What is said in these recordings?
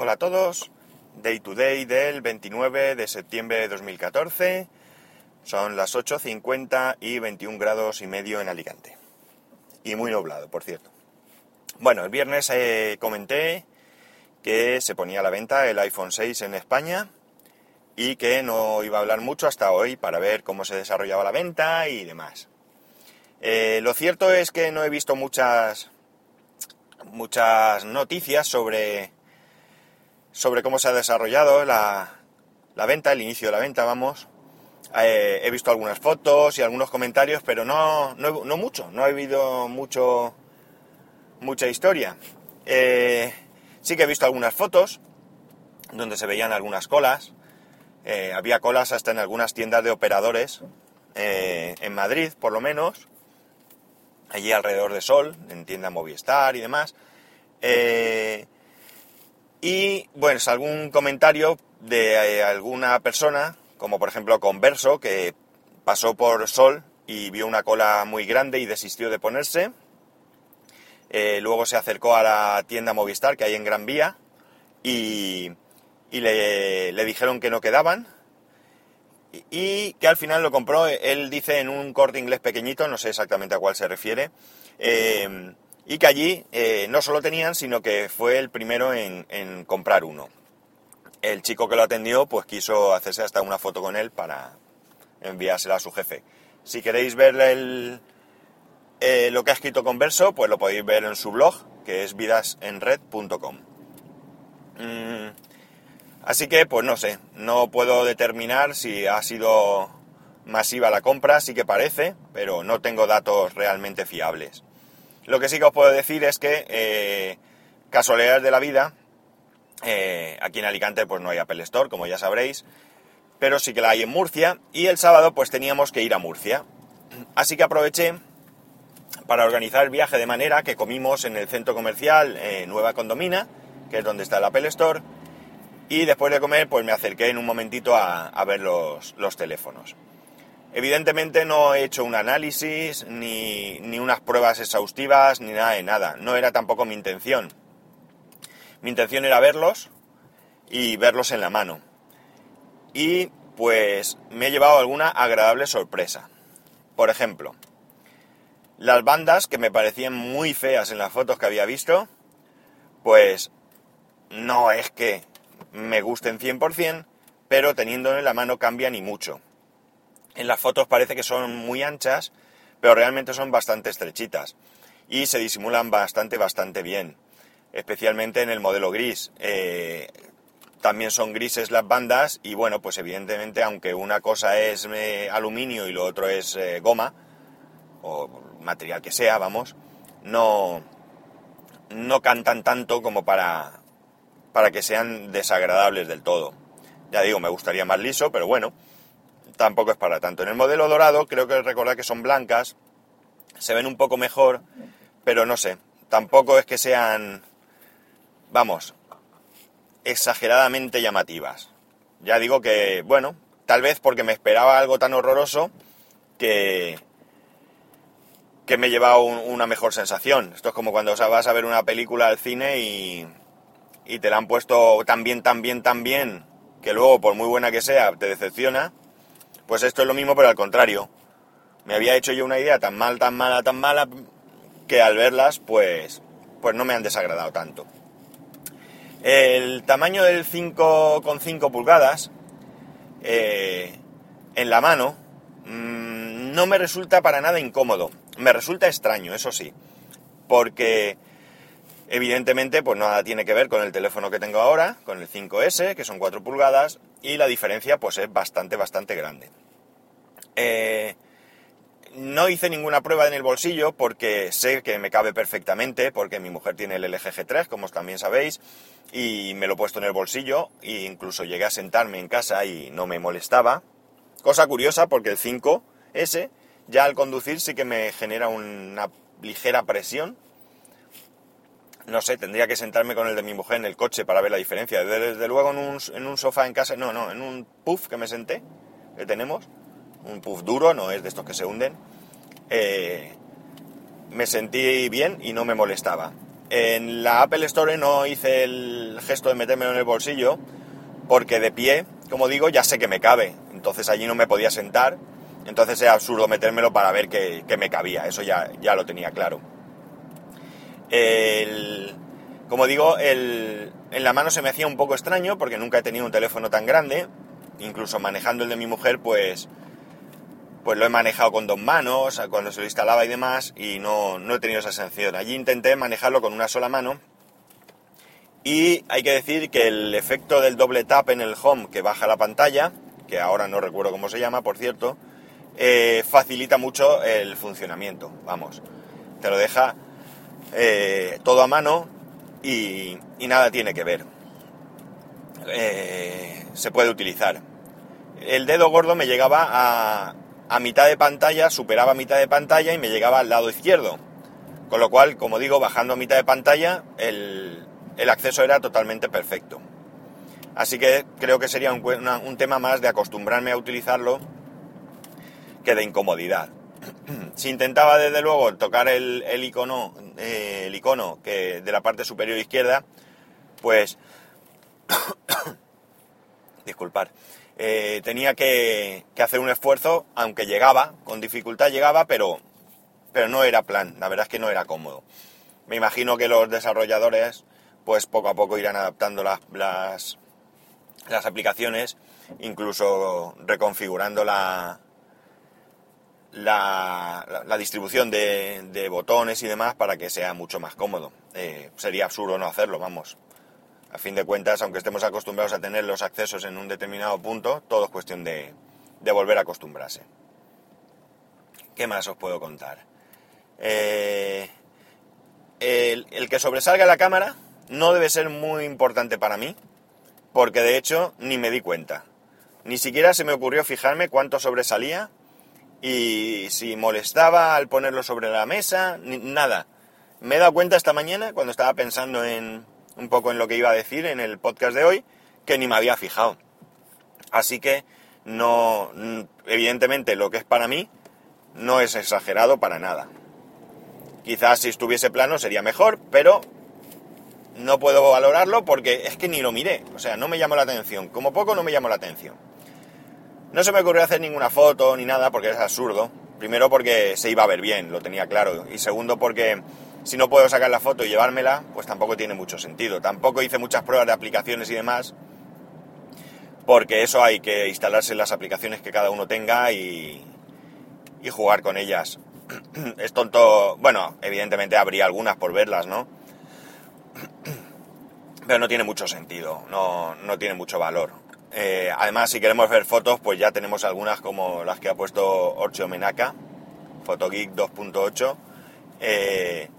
Hola a todos, Day to Day del 29 de septiembre de 2014. Son las 8.50 y 21 grados y medio en Alicante. Y muy nublado, por cierto. Bueno, el viernes eh, comenté que se ponía a la venta el iPhone 6 en España y que no iba a hablar mucho hasta hoy para ver cómo se desarrollaba la venta y demás. Eh, lo cierto es que no he visto muchas muchas noticias sobre sobre cómo se ha desarrollado la, la venta, el inicio de la venta, vamos. Eh, he visto algunas fotos y algunos comentarios, pero no, no, mucho, no ha habido mucho, mucha historia. Eh, sí que he visto algunas fotos donde se veían algunas colas. Eh, había colas hasta en algunas tiendas de operadores, en Madrid por lo menos, allí alrededor de Sol, en tienda Movistar y demás. Y bueno, algún comentario de alguna persona como por ejemplo Converso, que pasó por Sol y vio una cola muy grande y desistió de ponerse. Eh, luego se acercó a la tienda Movistar que hay en Gran Vía y, le, dijeron que no quedaban y, que al final lo compró, él dice en un corte inglés pequeñito, no sé exactamente a cuál se refiere, eh, y que allí eh, no solo tenían, sino que fue el primero en comprar uno el chico que lo atendió pues quiso hacerse hasta una foto con él para enviársela a su jefe. Si queréis ver el, eh, lo que ha escrito Converso, pues lo podéis ver en su blog, que es vidasenred.com. Mm, así que, pues no sé, no puedo determinar si ha sido masiva la compra, sí que parece, pero no tengo datos realmente fiables. Lo que sí que os puedo decir es que, eh, casualidades de la vida, eh, aquí en Alicante pues no hay Apple Store, como ya sabréis, pero sí que la hay en Murcia y el sábado pues teníamos que ir a Murcia. Así que aproveché para organizar el viaje de manera que comimos en el centro comercial eh, Nueva Condomina, que es donde está el Apple Store, y después de comer pues me acerqué en un momentito a, ver los, los, teléfonos. Evidentemente no he hecho un análisis, ni, ni unas pruebas exhaustivas, ni nada de nada. No era tampoco mi intención. Mi intención era verlos y verlos en la mano. Y pues me he llevado alguna agradable sorpresa. Por ejemplo, las bandas que me parecían muy feas en las fotos que había visto, pues no es que me gusten 100%, pero teniendo en la mano cambia ni mucho. En las fotos parece que son muy anchas, pero realmente son bastante estrechitas y se disimulan bastante, bastante bien especialmente en el modelo gris. Eh, también son grises las bandas y bueno, pues evidentemente aunque una cosa es eh, aluminio y lo otro es eh, goma, o material que sea, vamos, no, no cantan tanto como para, para que sean desagradables del todo. Ya digo, me gustaría más liso, pero bueno, tampoco es para tanto. En el modelo dorado creo que recordar que son blancas, se ven un poco mejor, pero no sé, tampoco es que sean vamos, exageradamente llamativas. Ya digo que, bueno, tal vez porque me esperaba algo tan horroroso que, que me lleva una mejor sensación. Esto es como cuando vas a ver una película al cine y, y te la han puesto tan bien, tan bien, tan bien, que luego, por muy buena que sea, te decepciona. Pues esto es lo mismo, pero al contrario. Me había hecho yo una idea tan mal, tan mala, tan mala, que al verlas, pues, pues no me han desagradado tanto. El tamaño del 5,5 pulgadas eh, en la mano mm, no me resulta para nada incómodo. Me resulta extraño, eso sí, porque evidentemente pues nada tiene que ver con el teléfono que tengo ahora, con el 5S, que son 4 pulgadas, y la diferencia pues es bastante, bastante grande. Eh, no hice ninguna prueba en el bolsillo porque sé que me cabe perfectamente, porque mi mujer tiene el LG G3, como también sabéis, y me lo he puesto en el bolsillo e incluso llegué a sentarme en casa y no me molestaba. Cosa curiosa porque el 5S ya al conducir sí que me genera una ligera presión. No sé, tendría que sentarme con el de mi mujer en el coche para ver la diferencia. Desde luego en un, en un sofá en casa, no, no, en un puff que me senté, que tenemos, un puff duro, no es de estos que se hunden, eh, me sentí bien y no me molestaba. En la Apple Store no hice el gesto de metérmelo en el bolsillo porque de pie, como digo, ya sé que me cabe. Entonces allí no me podía sentar. Entonces era absurdo metérmelo para ver que, me cabía. Eso ya, ya lo tenía claro. Como digo, en la mano se me hacía un poco extraño porque nunca he tenido un teléfono tan grande. Incluso manejando el de mi mujer, pues pues lo he manejado con dos manos, cuando se lo instalaba y demás, y no, no he tenido esa sensación. Allí intenté manejarlo con una sola mano, y hay que decir que el efecto del doble tap en el home que baja la pantalla, que ahora no recuerdo cómo se llama, por cierto, eh, facilita mucho el funcionamiento, vamos. Te lo deja eh, todo a mano y, nada tiene que ver. Eh, se puede utilizar. El dedo gordo me llegaba a, a mitad de pantalla, superaba mitad de pantalla y me llegaba al lado izquierdo. Con lo cual, como digo, bajando a mitad de pantalla, el, acceso era totalmente perfecto. Así que creo que sería un, tema más de acostumbrarme a utilizarlo que de incomodidad. si intentaba desde luego tocar el, icono, eh, icono que de la parte superior izquierda, pues disculpar, eh, tenía que, hacer un esfuerzo, aunque llegaba, con dificultad llegaba, pero, pero no era plan, la verdad es que no era cómodo. Me imagino que los desarrolladores, pues poco a poco irán adaptando las, las, las aplicaciones, incluso reconfigurando la, la, distribución de, botones y demás para que sea mucho más cómodo. Eh, sería absurdo no hacerlo, vamos a fin de cuentas, aunque estemos acostumbrados a tener los accesos en un determinado punto, todo es cuestión de, volver a acostumbrarse. ¿Qué más os puedo contar? Eh, el, que sobresalga la cámara no debe ser muy importante para mí, porque de hecho ni me di cuenta. Ni siquiera se me ocurrió fijarme cuánto sobresalía y si molestaba al ponerlo sobre la mesa, nada. Me he dado cuenta esta mañana cuando estaba pensando en, un poco en lo que iba a decir en el podcast de hoy, que ni me había fijado. Así que no, evidentemente lo que es para mí no es exagerado para nada. Quizás si estuviese plano sería mejor, pero no puedo valorarlo porque es que ni lo miré, o sea, no me llamó la atención, como poco no me llamó la atención. No se me ocurrió hacer ninguna foto ni nada porque es absurdo. Primero porque se iba a ver bien, lo tenía claro. Y segundo porque si no puedo sacar la foto y llevármela, pues tampoco tiene mucho sentido. Tampoco hice muchas pruebas de aplicaciones y demás, porque eso hay que instalarse las aplicaciones que cada uno tenga y, y jugar con ellas. es tonto, bueno, evidentemente habría algunas por verlas, ¿no? Pero no tiene mucho sentido, no, no tiene mucho valor. Eh, además, si queremos ver fotos, pues ya tenemos algunas como las que ha puesto Orcho Menaka, Photogeek 2.8, eh,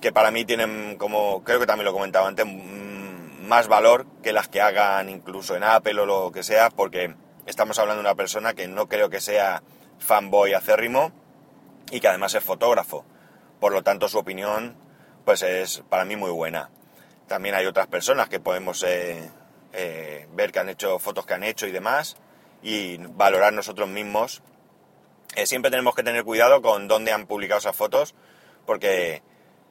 que para mí tienen, como creo que también lo comentaba antes, mm, más valor que las que hagan incluso en Apple o lo que sea, porque estamos hablando de una persona que no creo que sea fanboy acérrimo y que además es fotógrafo. Por lo tanto, su opinión pues es para mí muy buena. También hay otras personas que podemos eh, eh, ver que han hecho fotos que han hecho y demás y valorar nosotros mismos. Eh, siempre tenemos que tener cuidado con dónde han publicado esas fotos porque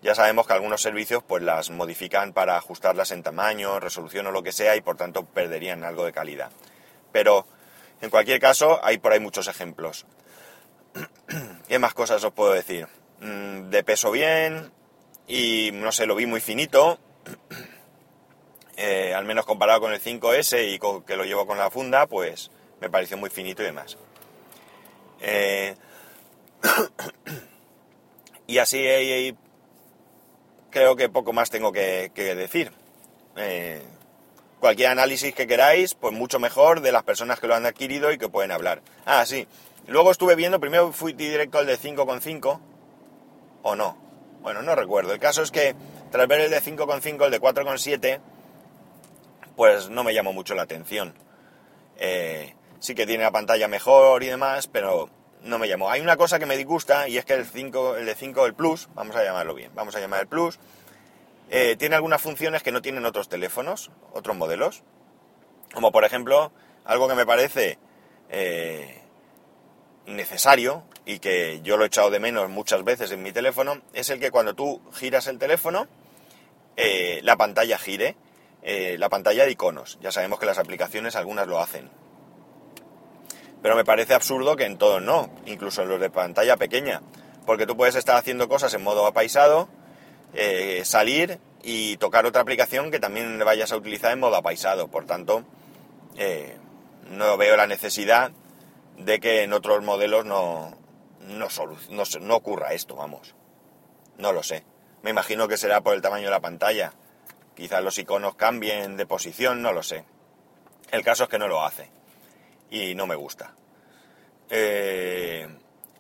ya sabemos que algunos servicios pues las modifican para ajustarlas en tamaño, resolución o lo que sea y por tanto perderían algo de calidad. Pero en cualquier caso hay por ahí muchos ejemplos. ¿Qué más cosas os puedo decir? Mm, de peso bien y no sé, lo vi muy finito. Eh, al menos comparado con el 5S y que lo llevo con la funda, pues me pareció muy finito y demás. Eh, y así hay, creo que poco más tengo que, decir. Eh, cualquier análisis que queráis, pues mucho mejor de las personas que lo han adquirido y que pueden hablar. Ah, sí. Luego estuve viendo, primero fui directo al de 5,5 o no. Bueno, no recuerdo. El caso es que tras ver el de 5,5, el de 4,7, pues no me llamó mucho la atención. Eh, sí que tiene la pantalla mejor y demás, pero no me llamó. Hay una cosa que me disgusta y es que el, 5, el de 5, el Plus, vamos a llamarlo bien, vamos a llamar el Plus, eh, tiene algunas funciones que no tienen otros teléfonos, otros modelos. Como por ejemplo, algo que me parece eh, innecesario y que yo lo he echado de menos muchas veces en mi teléfono, es el que cuando tú giras el teléfono, eh, la pantalla gire, eh, la pantalla de iconos. Ya sabemos que las aplicaciones algunas lo hacen. Pero me parece absurdo que en todos no, incluso en los de pantalla pequeña, porque tú puedes estar haciendo cosas en modo apaisado, eh, salir y tocar otra aplicación que también vayas a utilizar en modo apaisado. Por tanto, no veo la necesidad de que en otros modelos no, no, no ocurra esto, vamos. No lo sé. Me imagino que será por el tamaño de la pantalla. Quizás los iconos cambien de posición, no lo sé. El caso es que no lo hace. Y no me gusta. Eh,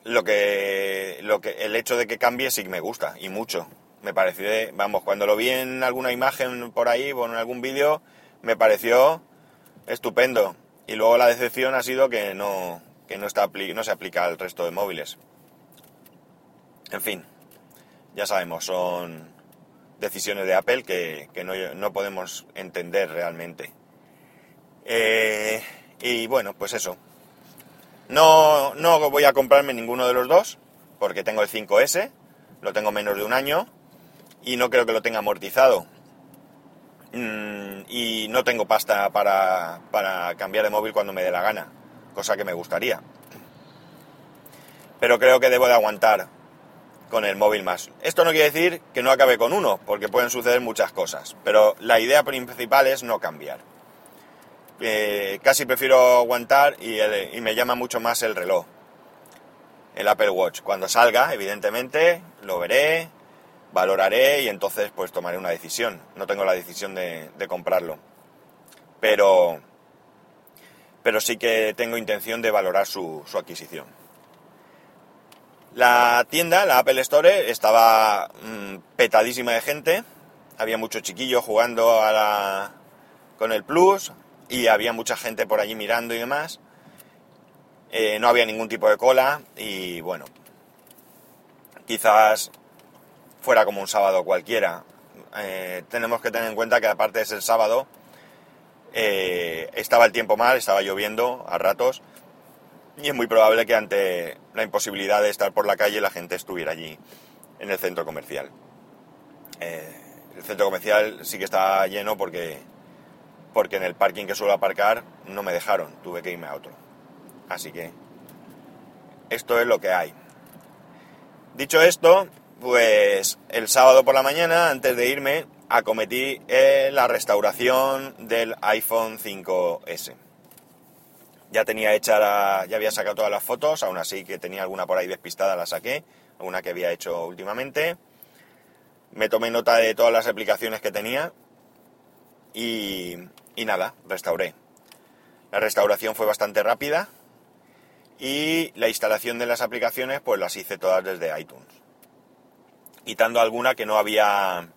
lo que, lo que, el hecho de que cambie sí me gusta, y mucho. Me pareció, vamos, cuando lo vi en alguna imagen por ahí o en algún vídeo, me pareció estupendo. Y luego la decepción ha sido que no, que no, está, no se aplica al resto de móviles. En fin, ya sabemos, son decisiones de Apple que, no, podemos entender realmente. Eh, y bueno, pues eso. No, no voy a comprarme ninguno de los dos, porque tengo el 5S, lo tengo menos de un año, y no creo que lo tenga amortizado. Mm, y no tengo pasta para, para cambiar de móvil cuando me dé la gana, cosa que me gustaría. Pero creo que debo de aguantar con el móvil más. Esto no quiere decir que no acabe con uno, porque pueden suceder muchas cosas, pero la idea principal es no cambiar. Eh, casi prefiero aguantar y, y, me llama mucho más el reloj, el Apple Watch. Cuando salga, evidentemente, lo veré, valoraré y entonces pues tomaré una decisión. No tengo la decisión de, comprarlo, pero, pero sí que tengo intención de valorar su adquisición. La tienda, la Apple Store, estaba mm, petadísima de gente. Había muchos chiquillos jugando con el Plus y había mucha gente por allí mirando y demás. Eh, no había ningún tipo de cola y bueno, quizás fuera como un sábado cualquiera. Eh, tenemos que tener en cuenta que aparte es el sábado, eh, estaba el tiempo mal, estaba lloviendo a ratos y es muy probable que ante la imposibilidad de estar por la calle la gente estuviera allí en el centro comercial. Eh, el centro comercial sí que está lleno porque, porque en el parking que suelo aparcar no me dejaron, tuve que irme a otro. Así que esto es lo que hay. Dicho esto, pues el sábado por la mañana, antes de irme, acometí eh, la restauración del iPhone 5S. Ya tenía hecha la, ya había sacado todas las fotos, aún así que tenía alguna por ahí despistada la saqué, alguna que había hecho últimamente. Me tomé nota de todas las aplicaciones que tenía y, y nada, restauré. La restauración fue bastante rápida y la instalación de las aplicaciones pues las hice todas desde iTunes. Quitando alguna que no había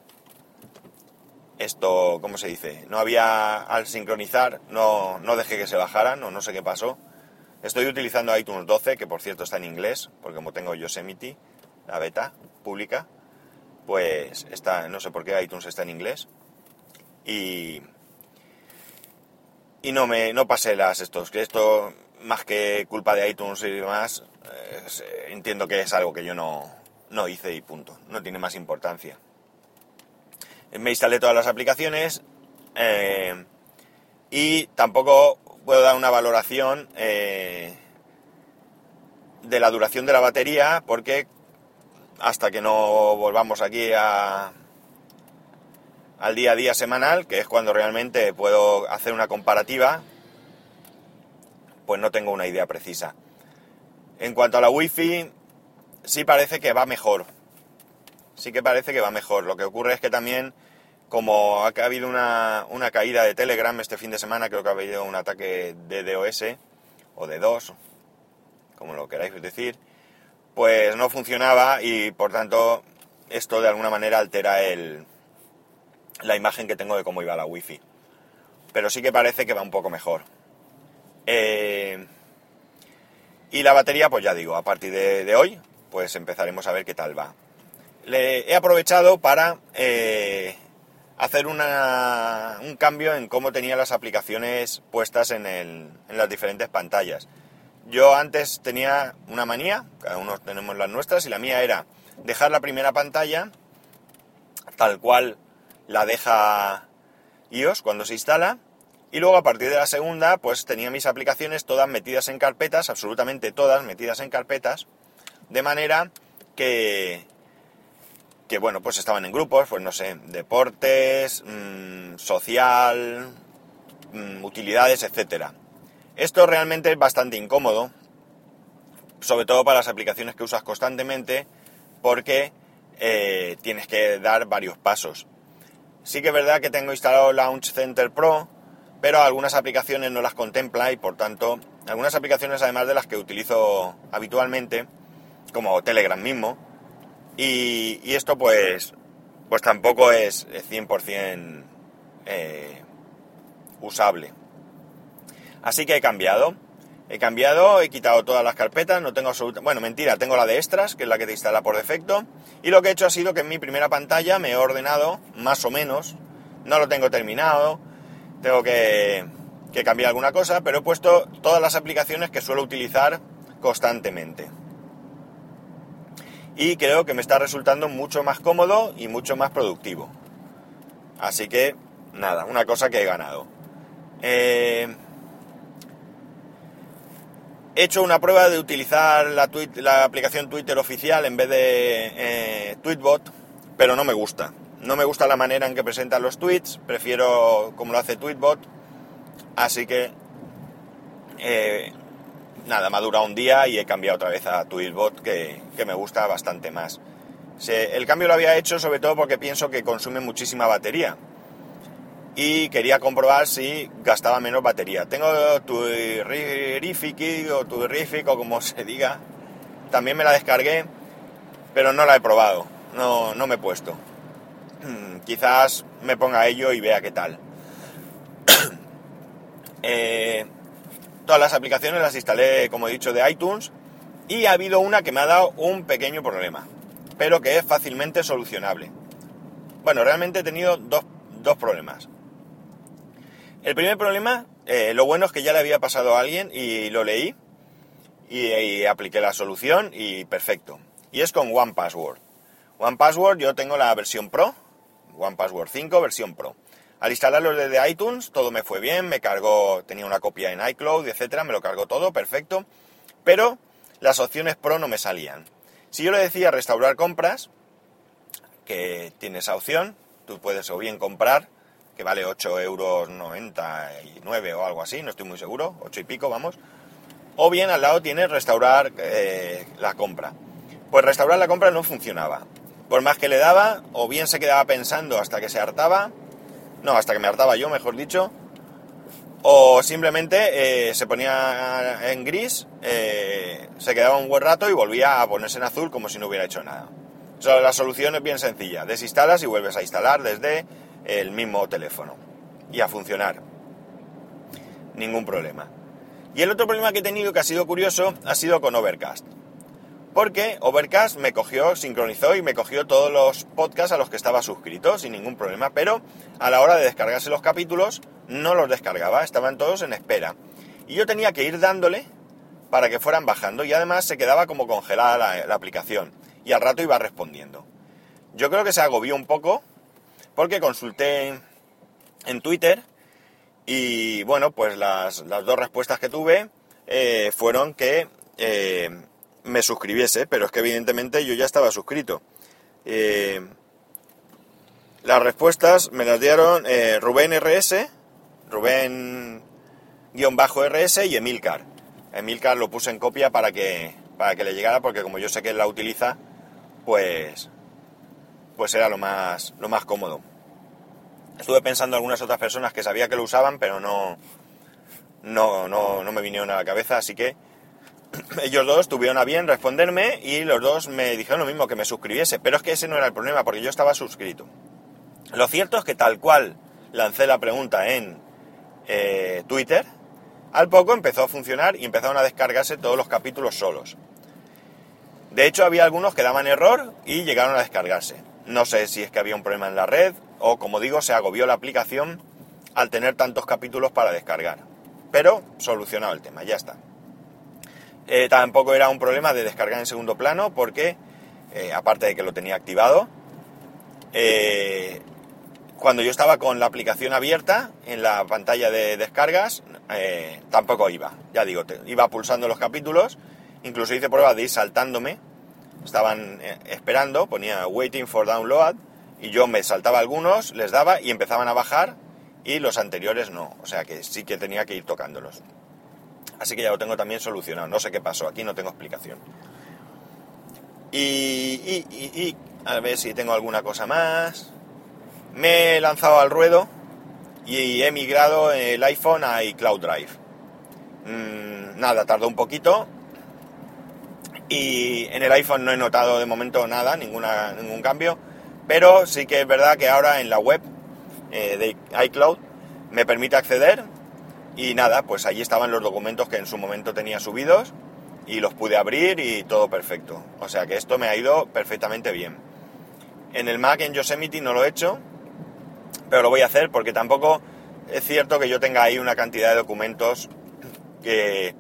esto, ¿cómo se dice? No había, al sincronizar, no, no dejé que se bajaran o no sé qué pasó. Estoy utilizando iTunes 12, que por cierto está en inglés, porque como tengo Yosemite, la beta pública, pues está, no sé por qué iTunes está en inglés. Y, y no me, no pasé las estos, que esto, más que culpa de iTunes y demás, entiendo que es algo que yo no, no hice y punto. No tiene más importancia me instalé todas las aplicaciones eh, y tampoco puedo dar una valoración eh, de la duración de la batería porque hasta que no volvamos aquí a, al día a día semanal, que es cuando realmente puedo hacer una comparativa, pues no tengo una idea precisa. En cuanto a la wifi, sí parece que va mejor. Sí que parece que va mejor. Lo que ocurre es que también como ha habido una, caída de Telegram este fin de semana, creo que ha habido un ataque de DOS o de DOS, como lo queráis decir, pues no funcionaba y por tanto esto de alguna manera altera el, la imagen que tengo de cómo iba la wifi. Pero sí que parece que va un poco mejor. Eh, y la batería, pues ya digo, a partir de, hoy, pues empezaremos a ver qué tal va. Le he aprovechado para eh, hacer un cambio en cómo tenía las aplicaciones puestas en, el, en las diferentes pantallas. Yo antes tenía una manía, cada uno tenemos las nuestras, y la mía era dejar la primera pantalla tal cual la deja iOS cuando se instala. Y luego a partir de la segunda, pues tenía mis aplicaciones todas metidas en carpetas, absolutamente todas metidas en carpetas, de manera que, que bueno, pues estaban en grupos, pues no sé, deportes, mm, social, mm, utilidades, etcétera. Esto realmente es bastante incómodo, sobre todo para las aplicaciones que usas constantemente, porque eh, tienes que dar varios pasos. Sí que es verdad que tengo instalado Launch Center Pro, pero algunas aplicaciones no las contempla y por tanto, algunas aplicaciones además de las que utilizo habitualmente, como Telegram mismo, y, esto pues, pues tampoco es 100% eh, usable. Así que he cambiado. He cambiado, he quitado todas las carpetas, no tengo absoluta... Bueno, mentira, tengo la de extras, que es la que te instala por defecto. Y lo que he hecho ha sido que en mi primera pantalla me he ordenado, más o menos, no lo tengo terminado, tengo que, que cambiar alguna cosa, pero he puesto todas las aplicaciones que suelo utilizar constantemente. Y creo que me está resultando mucho más cómodo y mucho más productivo. Así que, nada, una cosa que he ganado. Eh, He hecho una prueba de utilizar la, aplicación Twitter oficial en vez de eh, Tweetbot, pero no me gusta. No me gusta la manera en que presentan los tweets, prefiero como lo hace Tweetbot. Así que, eh, nada, me ha durado un día y he cambiado otra vez a Tweetbot, que, que me gusta bastante más. el cambio lo había hecho sobre todo porque pienso que consume muchísima batería y quería comprobar si gastaba menos batería. Tengo tu Rific o tu Rific o como se diga, también me la descargué, pero no la he probado, no, no me he puesto. Quizás me ponga ello y vea qué tal. Eh, todas las aplicaciones las instalé, como he dicho, de iTunes y ha habido una que me ha dado un pequeño problema, pero que es fácilmente solucionable. Bueno, realmente he tenido dos, dos problemas. El primer problema, eh, lo bueno es que ya le había pasado a alguien y lo leí y, apliqué la solución y perfecto. Y es con One Password. One Password yo tengo la versión Pro, One Password 5 versión Pro. Al instalarlo desde iTunes todo me fue bien, me cargó, tenía una copia en iCloud, etcétera, me lo cargó todo, perfecto. Pero las opciones Pro no me salían. Si yo le decía restaurar compras, que tiene esa opción, tú puedes o bien comprar que vale 8 euros 99 o algo así, no estoy muy seguro, 8 y pico, vamos. O bien al lado tiene restaurar eh, la compra. Pues restaurar la compra no funcionaba. Por más que le daba, o bien se quedaba pensando hasta que se hartaba, no, hasta que me hartaba yo, mejor dicho, o simplemente eh, se ponía en gris, eh, se quedaba un buen rato y volvía a ponerse en azul como si no hubiera hecho nada. La solución es bien sencilla, desinstalas y vuelves a instalar desde el mismo teléfono y a funcionar. Ningún problema. Y el otro problema que he tenido, que ha sido curioso, ha sido con Overcast. Porque Overcast me cogió, sincronizó y me cogió todos los podcasts a los que estaba suscrito sin ningún problema, pero a la hora de descargarse los capítulos no los descargaba, estaban todos en espera. Y yo tenía que ir dándole para que fueran bajando y además se quedaba como congelada la, aplicación y al rato iba respondiendo. Yo creo que se agobió un poco porque consulté en Twitter y bueno, pues las, dos respuestas que tuve eh, fueron que eh, me suscribiese, pero es que evidentemente yo ya estaba suscrito. Eh, las respuestas me las dieron Rubén RS, Rubén-RS y Emilcar. Emilcar lo puse en copia para que, para que le llegara, porque como yo sé que él la utiliza, pues pues era lo más, lo más cómodo. Estuve pensando en algunas otras personas que sabía que lo usaban, pero no, no, no, no me vinieron a la cabeza, así que ellos dos tuvieron a bien responderme y los dos me dijeron lo mismo, que me suscribiese, pero es que ese no era el problema, porque yo estaba suscrito. Lo cierto es que tal cual lancé la pregunta en eh, Twitter, al poco empezó a funcionar y empezaron a descargarse todos los capítulos solos. De hecho, había algunos que daban error y llegaron a descargarse. No sé si es que había un problema en la red o, como digo, se agobió la aplicación al tener tantos capítulos para descargar. Pero solucionado el tema, ya está. Eh, tampoco era un problema de descargar en segundo plano porque, eh, aparte de que lo tenía activado, eh, cuando yo estaba con la aplicación abierta en la pantalla de descargas, tampoco iba. Ya digo, iba pulsando los capítulos, incluso hice pruebas de ir saltándome. Estaban esperando, ponía waiting for download y yo me saltaba algunos, les daba y empezaban a bajar y los anteriores no. O sea que sí que tenía que ir tocándolos. Así que ya lo tengo también solucionado. No sé qué pasó, aquí no tengo explicación. Y, a ver si tengo alguna cosa más. Me he lanzado al ruedo y he migrado el iPhone a iCloud Drive. Mm, nada, tardó un poquito. Y en el iPhone no he notado de momento nada, ninguna, ningún cambio. Pero sí que es verdad que ahora en la web eh, de iCloud me permite acceder. Y nada, pues allí estaban los documentos que en su momento tenía subidos. Y los pude abrir y todo perfecto. O sea que esto me ha ido perfectamente bien. En el Mac en Yosemite no lo he hecho pero lo voy a hacer porque tampoco es cierto que yo tenga ahí una cantidad de documentos que,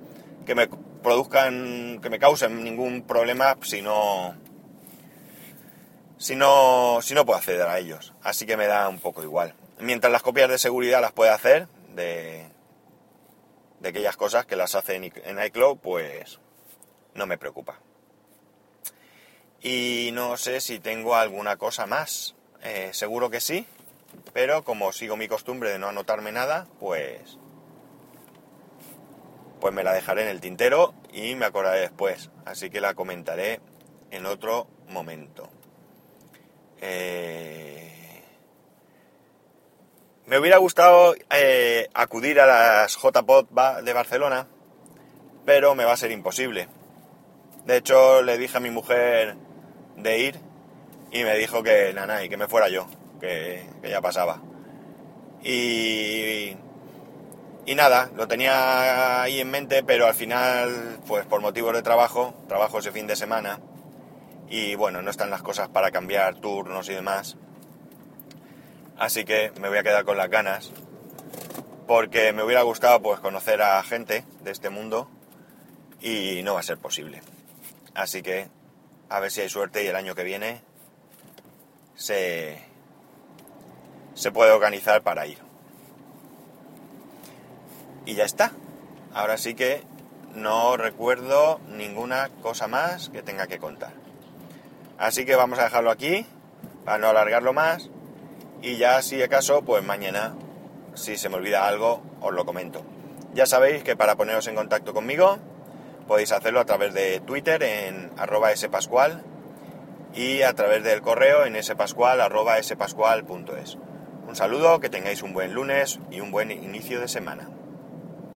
me produzcan, que me causen ningún problema si no, si no, si no puedo acceder a ellos. Así que me da un poco igual. Mientras las copias de seguridad las pueda hacer de, de aquellas cosas que las hace en iCloud, pues no me preocupa. Y no sé si tengo alguna cosa más. Eh, seguro que sí pero como sigo mi costumbre de no anotarme nada, pues pues me la dejaré en el tintero y me acordaré después, así que la comentaré en otro momento. Eh, me hubiera gustado eh, acudir a las JPOD de Barcelona, pero me va a ser imposible. De hecho, le dije a mi mujer de ir y me dijo que nada, y que me fuera yo que, ya pasaba. Y, y nada, lo tenía ahí en mente, pero al final, pues por motivos de trabajo, trabajo ese fin de semana, y bueno, no están las cosas para cambiar turnos y demás. Así que me voy a quedar con las ganas, porque me hubiera gustado pues conocer a gente de este mundo y no va a ser posible. Así que a ver si hay suerte y el año que viene se, se puede organizar para ir. Y ya está. Ahora sí que no recuerdo ninguna cosa más que tenga que contar. Así que vamos a dejarlo aquí para no alargarlo más. Y ya si acaso, pues mañana, si se me olvida algo, os lo comento. Ya sabéis que para poneros en contacto conmigo podéis hacerlo a través de Twitter en arroba spascual y a través del correo en spascual arroba spascual.es. Un saludo, que tengáis un buen lunes y un buen inicio de semana.